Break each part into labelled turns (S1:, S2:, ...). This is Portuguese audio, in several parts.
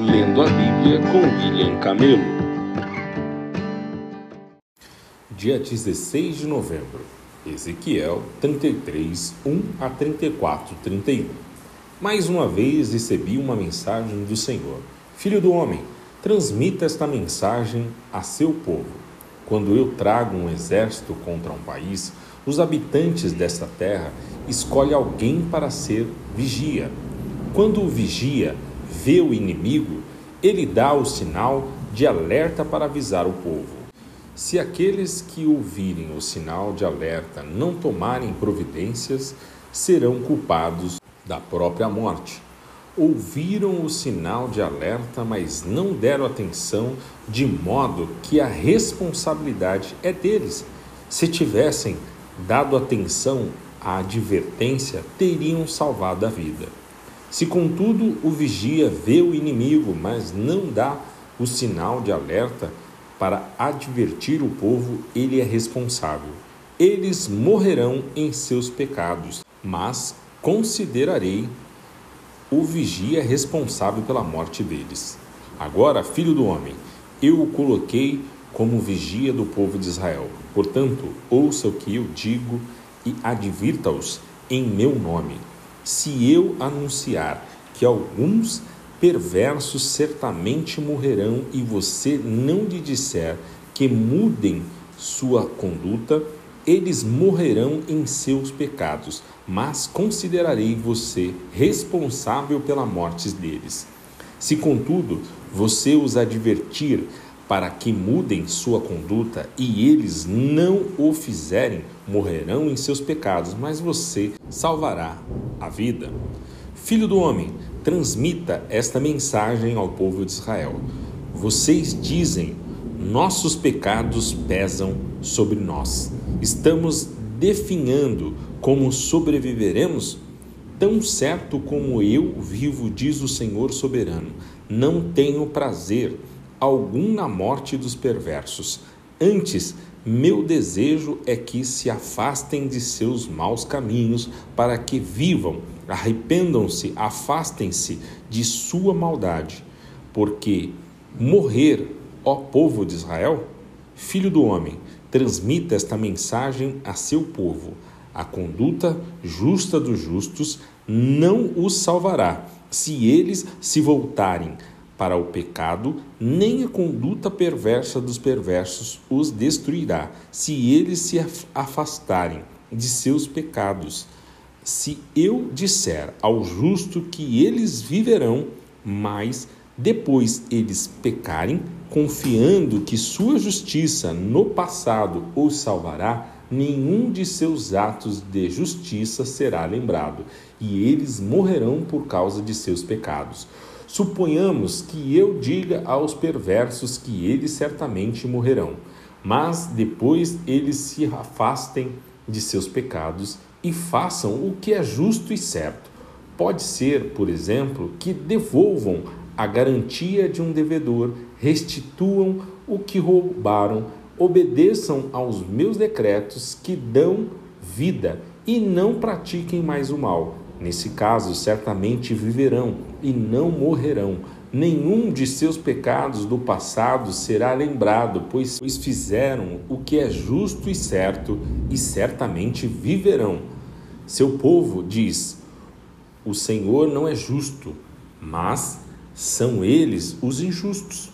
S1: Lendo a Bíblia com William Camelo.
S2: Dia 16 de novembro, Ezequiel 33, 1 a 34, 31. Mais uma vez recebi uma mensagem do Senhor. Filho do homem, transmita esta mensagem a seu povo. Quando eu trago um exército contra um país, os habitantes desta terra escolhem alguém para ser vigia. Quando o vigia vê o inimigo, ele dá o sinal de alerta para avisar o povo. Se aqueles que ouvirem o sinal de alerta não tomarem providências, serão culpados da própria morte. Ouviram o sinal de alerta, mas não deram atenção, de modo que a responsabilidade é deles. Se tivessem dado atenção à advertência, teriam salvado a vida. Se, contudo, o vigia vê o inimigo, mas não dá o sinal de alerta para advertir o povo, ele é responsável. Eles morrerão em seus pecados, mas considerarei o vigia responsável pela morte deles. Agora, filho do homem, eu o coloquei como vigia do povo de Israel. Portanto, ouça o que eu digo e advirta-os em meu nome se eu anunciar que alguns perversos certamente morrerão e você não lhe disser que mudem sua conduta, eles morrerão em seus pecados, mas considerarei você responsável pela morte deles. Se, contudo, você os advertir para que mudem sua conduta e eles não o fizerem, morrerão em seus pecados, mas você salvará a vida. Filho do homem, transmita esta mensagem ao povo de Israel. Vocês dizem: nossos pecados pesam sobre nós. Estamos definhando como sobreviveremos? Tão certo como eu vivo, diz o Senhor soberano, não tenho prazer algum na morte dos perversos. Antes, meu desejo é que se afastem de seus maus caminhos, para que vivam, arrependam-se, afastem-se de sua maldade. Porque morrer, ó povo de Israel, filho do homem, transmita esta mensagem a seu povo. A conduta justa dos justos não os salvará, se eles se voltarem para o pecado, nem a conduta perversa dos perversos os destruirá, se eles se afastarem de seus pecados. Se eu disser ao justo que eles viverão, mas depois eles pecarem, confiando que sua justiça no passado os salvará, nenhum de seus atos de justiça será lembrado, e eles morrerão por causa de seus pecados. Suponhamos que eu diga aos perversos que eles certamente morrerão, mas depois eles se afastem de seus pecados e façam o que é justo e certo. Pode ser, por exemplo, que devolvam a garantia de um devedor, restituam o que roubaram, obedeçam aos meus decretos que dão vida e não pratiquem mais o mal Nesse caso, certamente viverão e não morrerão. Nenhum de seus pecados do passado será lembrado, pois fizeram o que é justo e certo e certamente viverão. Seu povo diz: O Senhor não é justo, mas são eles os injustos.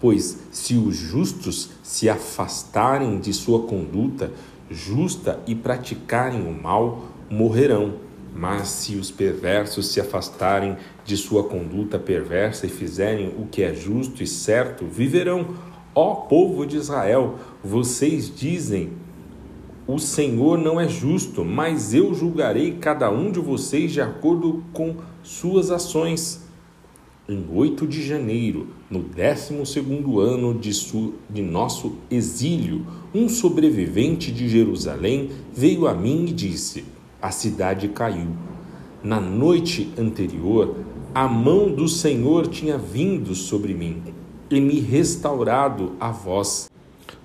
S2: Pois se os justos se afastarem de sua conduta justa e praticarem o mal, morrerão. Mas se os perversos se afastarem de sua conduta perversa e fizerem o que é justo e certo, viverão. Ó povo de Israel, vocês dizem: O Senhor não é justo, mas eu julgarei cada um de vocês de acordo com suas ações. Em 8 de janeiro, no 12 ano de, su, de nosso exílio, um sobrevivente de Jerusalém veio a mim e disse: a cidade caiu. Na noite anterior, a mão do Senhor tinha vindo sobre mim e me restaurado a voz.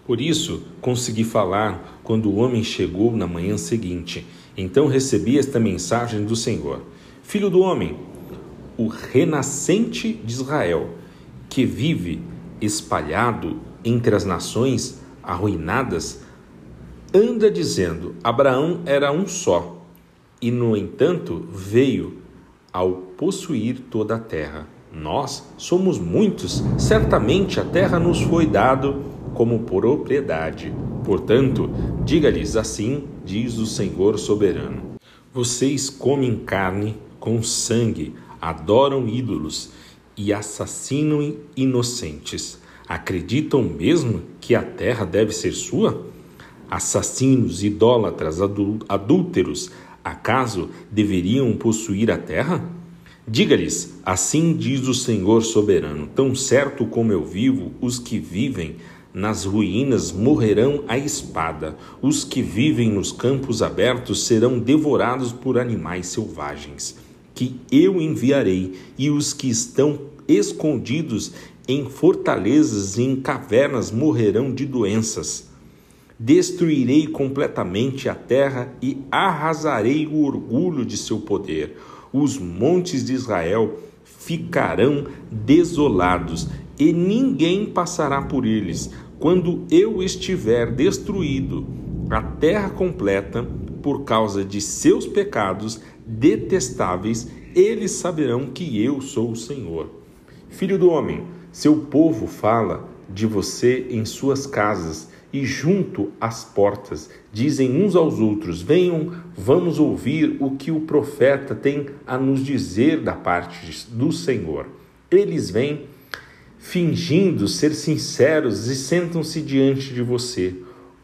S2: Por isso consegui falar quando o homem chegou na manhã seguinte. Então recebi esta mensagem do Senhor: Filho do homem, o renascente de Israel que vive espalhado entre as nações arruinadas, anda dizendo: Abraão era um só, e no entanto veio ao possuir toda a terra. Nós somos muitos, certamente a terra nos foi dado como propriedade. Portanto, diga-lhes assim, diz o Senhor soberano: Vocês comem carne com sangue, adoram ídolos e assassinam inocentes. Acreditam mesmo que a terra deve ser sua? Assassinos, idólatras, adúlteros, acaso deveriam possuir a terra? Diga-lhes: Assim diz o Senhor soberano: Tão certo como eu vivo, os que vivem nas ruínas morrerão à espada, os que vivem nos campos abertos serão devorados por animais selvagens, que eu enviarei, e os que estão escondidos em fortalezas e em cavernas morrerão de doenças. Destruirei completamente a terra e arrasarei o orgulho de seu poder. Os montes de Israel ficarão desolados e ninguém passará por eles. Quando eu estiver destruído a terra completa por causa de seus pecados detestáveis, eles saberão que eu sou o Senhor. Filho do homem, seu povo fala de você em suas casas e junto às portas dizem uns aos outros: Venham, vamos ouvir o que o profeta tem a nos dizer da parte do Senhor. Eles vêm fingindo ser sinceros e sentam-se diante de você.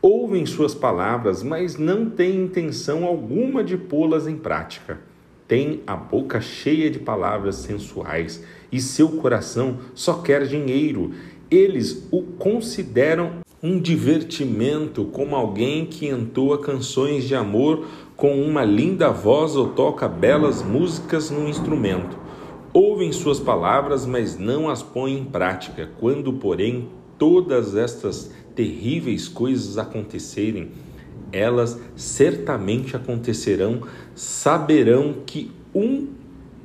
S2: Ouvem suas palavras, mas não têm intenção alguma de pô-las em prática. Têm a boca cheia de palavras sensuais e seu coração só quer dinheiro. Eles o consideram um divertimento, como alguém que entoa canções de amor com uma linda voz ou toca belas músicas num instrumento. Ouvem suas palavras, mas não as põem em prática. Quando, porém, todas estas terríveis coisas acontecerem, elas certamente acontecerão, saberão que um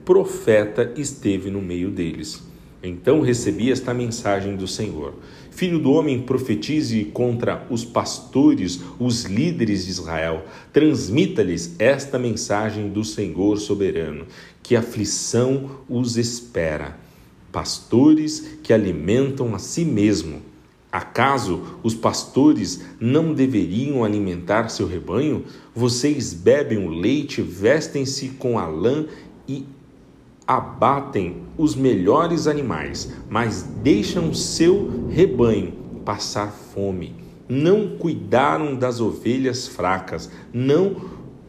S2: profeta esteve no meio deles. Então recebi esta mensagem do Senhor: Filho do homem, profetize contra os pastores, os líderes de Israel. Transmita-lhes esta mensagem do Senhor soberano: que aflição os espera. Pastores que alimentam a si mesmo. Acaso os pastores não deveriam alimentar seu rebanho? Vocês bebem o leite, vestem-se com a lã e abatem os melhores animais, mas deixam seu rebanho passar fome. Não cuidaram das ovelhas fracas, não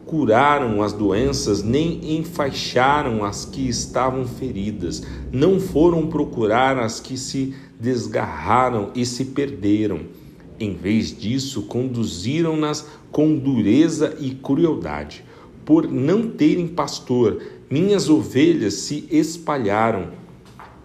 S2: curaram as doenças, nem enfaixaram as que estavam feridas, não foram procurar as que se desgarraram e se perderam. Em vez disso, conduziram-nas com dureza e crueldade. Por não terem pastor, minhas ovelhas se espalharam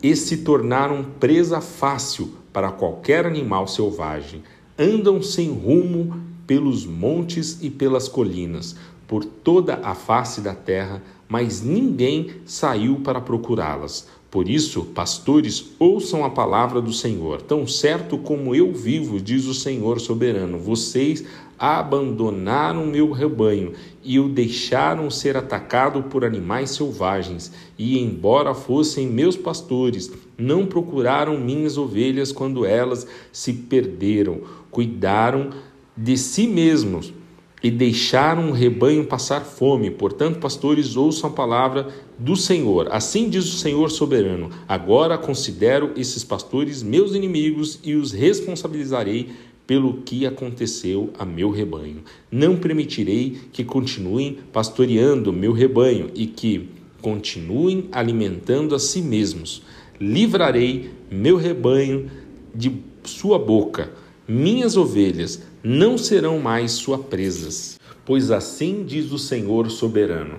S2: e se tornaram presa fácil para qualquer animal selvagem. Andam sem rumo pelos montes e pelas colinas, por toda a face da terra, mas ninguém saiu para procurá-las. Por isso, pastores, ouçam a palavra do Senhor. Tão certo como eu vivo, diz o Senhor soberano, vocês abandonaram meu rebanho e o deixaram ser atacado por animais selvagens, e embora fossem meus pastores, não procuraram minhas ovelhas quando elas se perderam, cuidaram de si mesmos e deixaram o rebanho passar fome. Portanto, pastores, ouçam a palavra do Senhor. Assim diz o Senhor soberano: Agora considero esses pastores meus inimigos e os responsabilizarei pelo que aconteceu a meu rebanho. Não permitirei que continuem pastoreando meu rebanho e que continuem alimentando a si mesmos. Livrarei meu rebanho de sua boca. Minhas ovelhas não serão mais suas presas. Pois assim diz o Senhor soberano: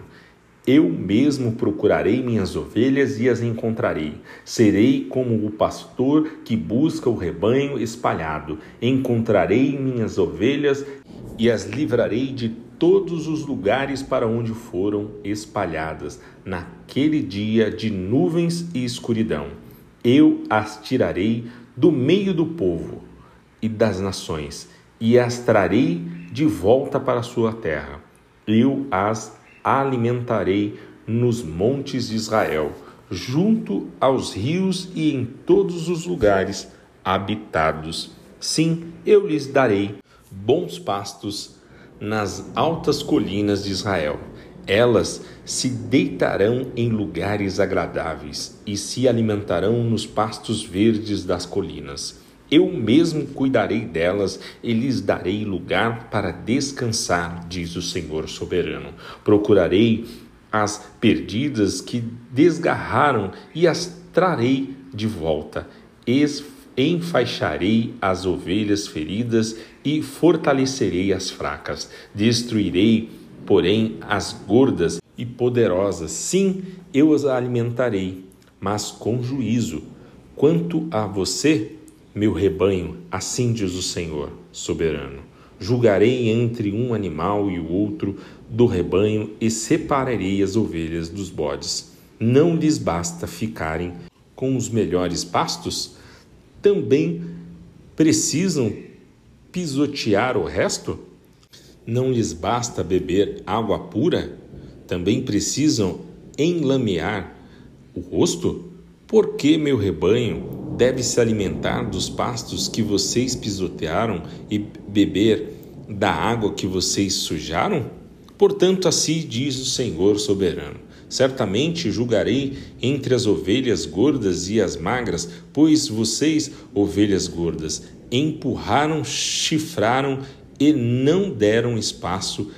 S2: eu mesmo procurarei minhas ovelhas e as encontrarei. Serei como o pastor que busca o rebanho espalhado. Encontrarei minhas ovelhas e as livrarei de todos os lugares para onde foram espalhadas, naquele dia de nuvens e escuridão. Eu as tirarei do meio do povo e das nações, e as trarei de volta para a sua terra. Eu as alimentarei nos montes de Israel, junto aos rios e em todos os lugares habitados. Sim, eu lhes darei bons pastos nas altas colinas de Israel. Elas se deitarão em lugares agradáveis e se alimentarão nos pastos verdes das colinas. Eu mesmo cuidarei delas e lhes darei lugar para descansar, diz o Senhor soberano. Procurarei as perdidas que desgarraram e as trarei de volta. Enfaixarei as ovelhas feridas e fortalecerei as fracas. Destruirei, porém, as gordas e poderosas. Sim, eu as alimentarei, mas com juízo. Quanto a você, meu rebanho, assim diz o Senhor soberano: julgarei entre um animal e o outro do rebanho e separarei as ovelhas dos bodes. Não lhes basta ficarem com os melhores pastos? Também precisam pisotear o resto? Não lhes basta beber água pura? Também precisam enlamear o rosto? Por que meu rebanho deve se alimentar dos pastos que vocês pisotearam e beber da água que vocês sujaram? Portanto, assim diz o Senhor soberano: Certamente julgarei entre as ovelhas gordas e as magras, pois vocês, ovelhas gordas, empurraram, chifraram e não deram espaço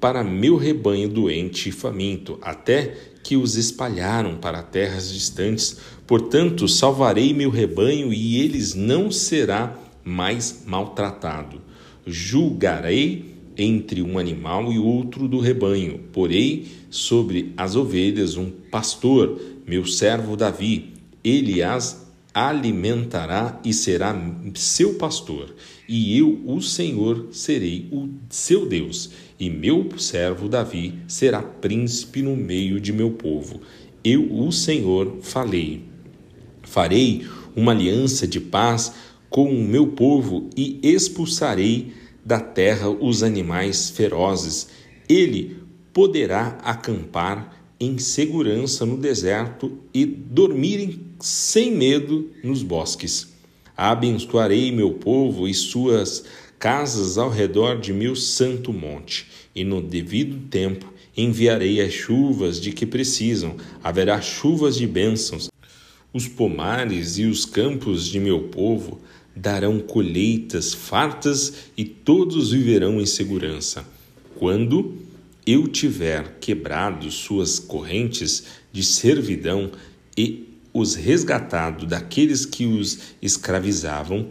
S2: para meu rebanho doente e faminto, até que os espalharam para terras distantes. Portanto, salvarei meu rebanho e eles não será mais maltratado. Julgarei entre um animal e outro do rebanho. Porei sobre as ovelhas um pastor, meu servo Davi. Ele as alimentará e será seu pastor. E eu, o Senhor, serei o seu Deus e meu servo Davi será príncipe no meio de meu povo. Eu, o Senhor, falei. Farei uma aliança de paz com o meu povo e expulsarei da terra os animais ferozes. Ele poderá acampar em segurança no deserto e dormir sem medo nos bosques. Abençoarei meu povo e suas casas ao redor de meu santo monte, e no devido tempo enviarei as chuvas de que precisam, haverá chuvas de bênçãos. Os pomares e os campos de meu povo darão colheitas fartas e todos viverão em segurança. Quando eu tiver quebrado suas correntes de servidão e os resgatado daqueles que os escravizavam,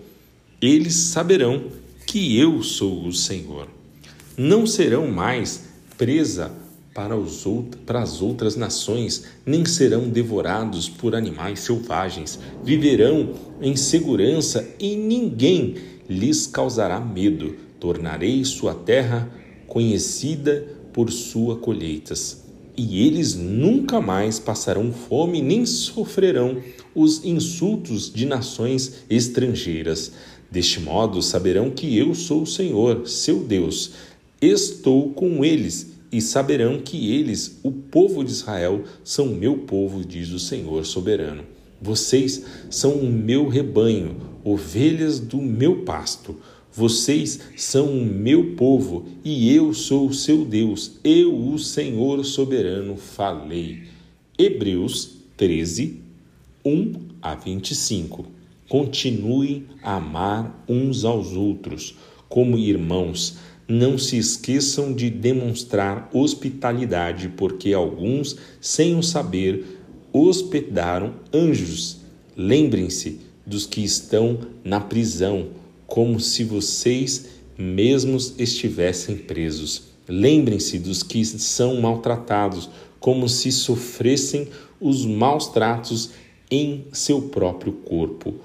S2: eles saberão que eu sou o Senhor. Não serão mais presa para, os para as outras nações, nem serão devorados por animais selvagens. Viverão em segurança e ninguém lhes causará medo. Tornarei sua terra conhecida por suas colheitas. E eles nunca mais passarão fome nem sofrerão os insultos de nações estrangeiras Deste modo saberão que eu sou o Senhor, seu Deus. Estou com eles e saberão que eles, o povo de Israel, são meu povo, diz o Senhor soberano. Vocês são o meu rebanho, ovelhas do meu pasto. Vocês são o meu povo e eu sou o seu Deus. Eu, o Senhor soberano, falei. Hebreus 13, 1 a 25. Continue a amar uns aos outros como irmãos. Não se esqueçam de demonstrar hospitalidade, porque alguns, sem o saber, hospedaram anjos. Lembrem-se dos que estão na prisão, como se vocês mesmos estivessem presos. Lembrem-se dos que são maltratados, como se sofressem os maus tratos em seu próprio corpo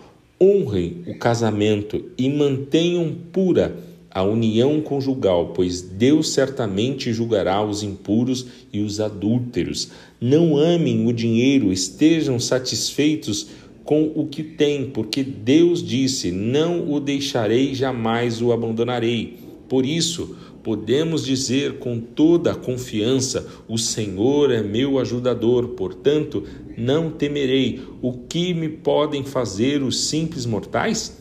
S2: honrem o casamento e mantenham pura a união conjugal, pois Deus certamente julgará os impuros e os adúlteros. Não amem o dinheiro, estejam satisfeitos com o que tem, porque Deus disse: Não o deixarei, jamais o abandonarei. Por isso, podemos dizer com toda a confiança: O Senhor é meu ajudador, portanto, não temerei. O que me podem fazer os simples mortais?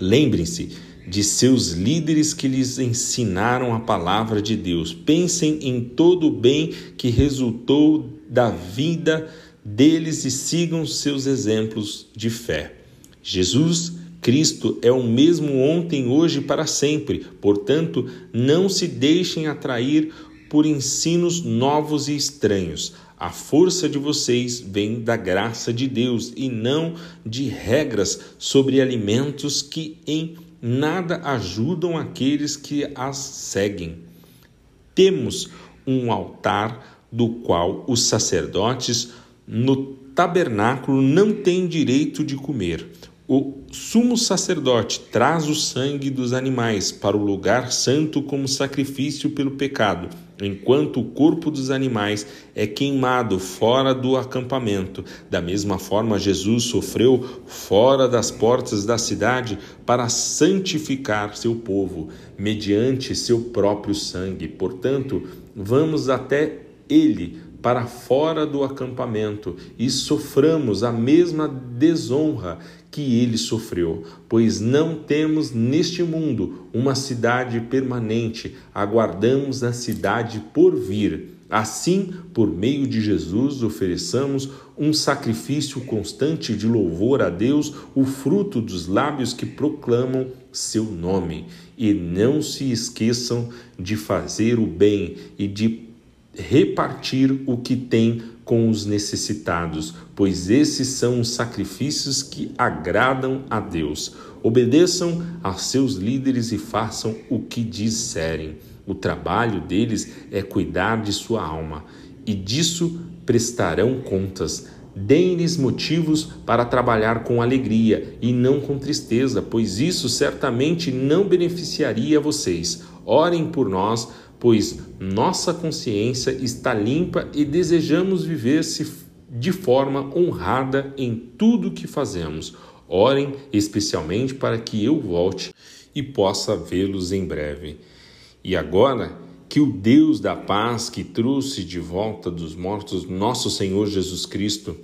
S2: Lembrem-se de seus líderes que lhes ensinaram a palavra de Deus. Pensem em todo o bem que resultou da vida deles e sigam seus exemplos de fé. Jesus Cristo é o mesmo ontem, hoje e para sempre. Portanto, não se deixem atrair por ensinos novos e estranhos. A força de vocês vem da graça de Deus e não de regras sobre alimentos que em nada ajudam aqueles que as seguem. Temos um altar do qual os sacerdotes no tabernáculo não têm direito de comer. O sumo sacerdote traz o sangue dos animais para o lugar santo como sacrifício pelo pecado, enquanto o corpo dos animais é queimado fora do acampamento. Da mesma forma, Jesus sofreu fora das portas da cidade para santificar seu povo, mediante seu próprio sangue. Portanto, vamos até ele para fora do acampamento e soframos a mesma desonra que ele sofreu, pois não temos neste mundo uma cidade permanente, aguardamos a cidade por vir. Assim, por meio de Jesus, ofereçamos um sacrifício constante de louvor a Deus, o fruto dos lábios que proclamam seu nome. E não se esqueçam de fazer o bem e de repartir o que tem com os necessitados, pois esses são os sacrifícios que agradam a Deus. Obedeçam a seus líderes e façam o que disserem. O trabalho deles é cuidar de sua alma, e disso prestarão contas. Deem-lhes motivos para trabalhar com alegria e não com tristeza, pois isso certamente não beneficiaria vocês. Orem por nós pois nossa consciência está limpa e desejamos viver-se de forma honrada em tudo que fazemos. Orem especialmente para que eu volte e possa vê-los em breve. E agora, que o Deus da paz que trouxe de volta dos mortos nosso Senhor Jesus Cristo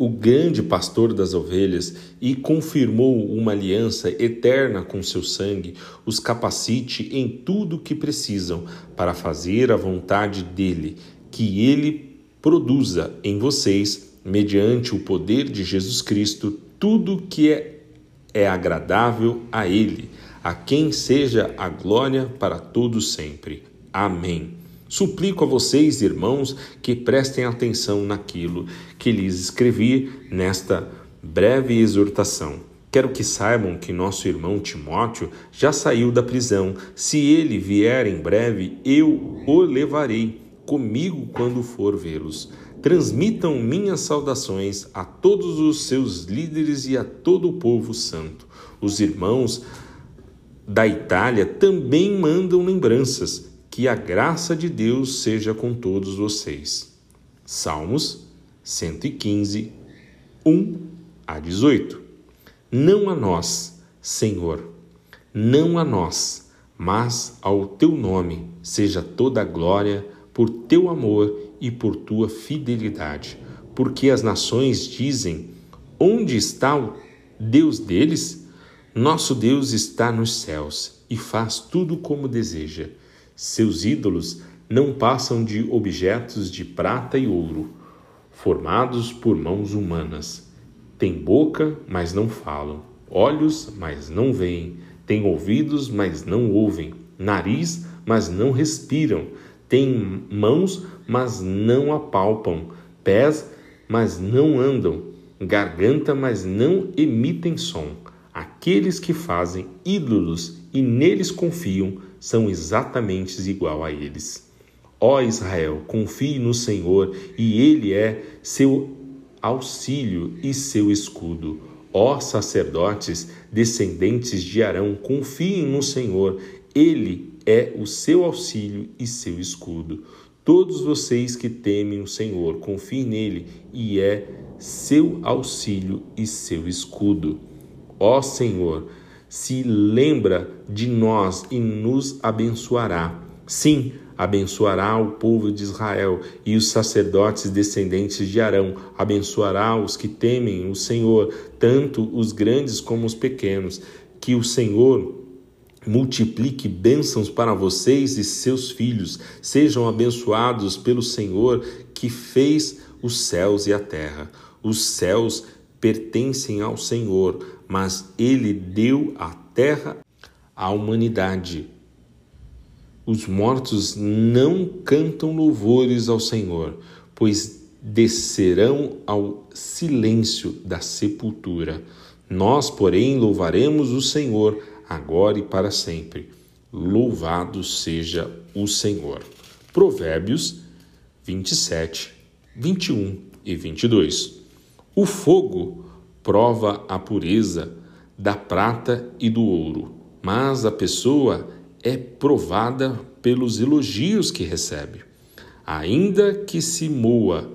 S2: o grande pastor das ovelhas, e confirmou uma aliança eterna com seu sangue, os capacite em tudo o que precisam para fazer a vontade dele, que ele produza em vocês, mediante o poder de Jesus Cristo, tudo que é, é agradável a ele, a quem seja a glória para todos sempre. Amém. Suplico a vocês, irmãos, que prestem atenção naquilo que lhes escrevi nesta breve exortação. Quero que saibam que nosso irmão Timóteo já saiu da prisão. Se ele vier em breve, eu o levarei comigo quando for vê-los. Transmitam minhas saudações a todos os seus líderes e a todo o povo santo. Os irmãos da Itália também mandam lembranças que a graça de Deus seja com todos vocês. Salmos 115, 1 a 18. Não a nós, Senhor, não a nós, mas ao teu nome seja toda a glória por teu amor e por tua fidelidade. Porque as nações dizem: Onde está o Deus deles? Nosso Deus está nos céus e faz tudo como deseja. Seus ídolos não passam de objetos de prata e ouro, formados por mãos humanas. Têm boca, mas não falam, olhos, mas não veem, têm ouvidos, mas não ouvem, nariz, mas não respiram, têm mãos, mas não apalpam, pés, mas não andam, garganta, mas não emitem som. Aqueles que fazem ídolos e neles confiam são exatamente igual a eles. Ó Israel, confie no Senhor e Ele é seu auxílio e seu escudo. Ó sacerdotes, descendentes de Arão, confiem no Senhor, Ele é o seu auxílio e seu escudo. Todos vocês que temem o Senhor, confiem nele e é seu auxílio e seu escudo. Ó Senhor, se lembra de nós e nos abençoará. Sim, abençoará o povo de Israel e os sacerdotes descendentes de Arão, abençoará os que temem o Senhor, tanto os grandes como os pequenos. Que o Senhor multiplique bênçãos para vocês e seus filhos, sejam abençoados pelo Senhor que fez os céus e a terra. Os céus pertencem ao Senhor, mas ele deu a terra à humanidade. Os mortos não cantam louvores ao Senhor, pois descerão ao silêncio da sepultura. Nós, porém, louvaremos o Senhor agora e para sempre. Louvado seja o Senhor. Provérbios 27, 21 e 22. O fogo prova a pureza da prata e do ouro, mas a pessoa é provada pelos elogios que recebe. Ainda que se moa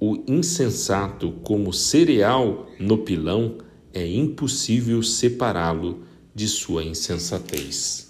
S2: o insensato como cereal no pilão, é impossível separá-lo de sua insensatez.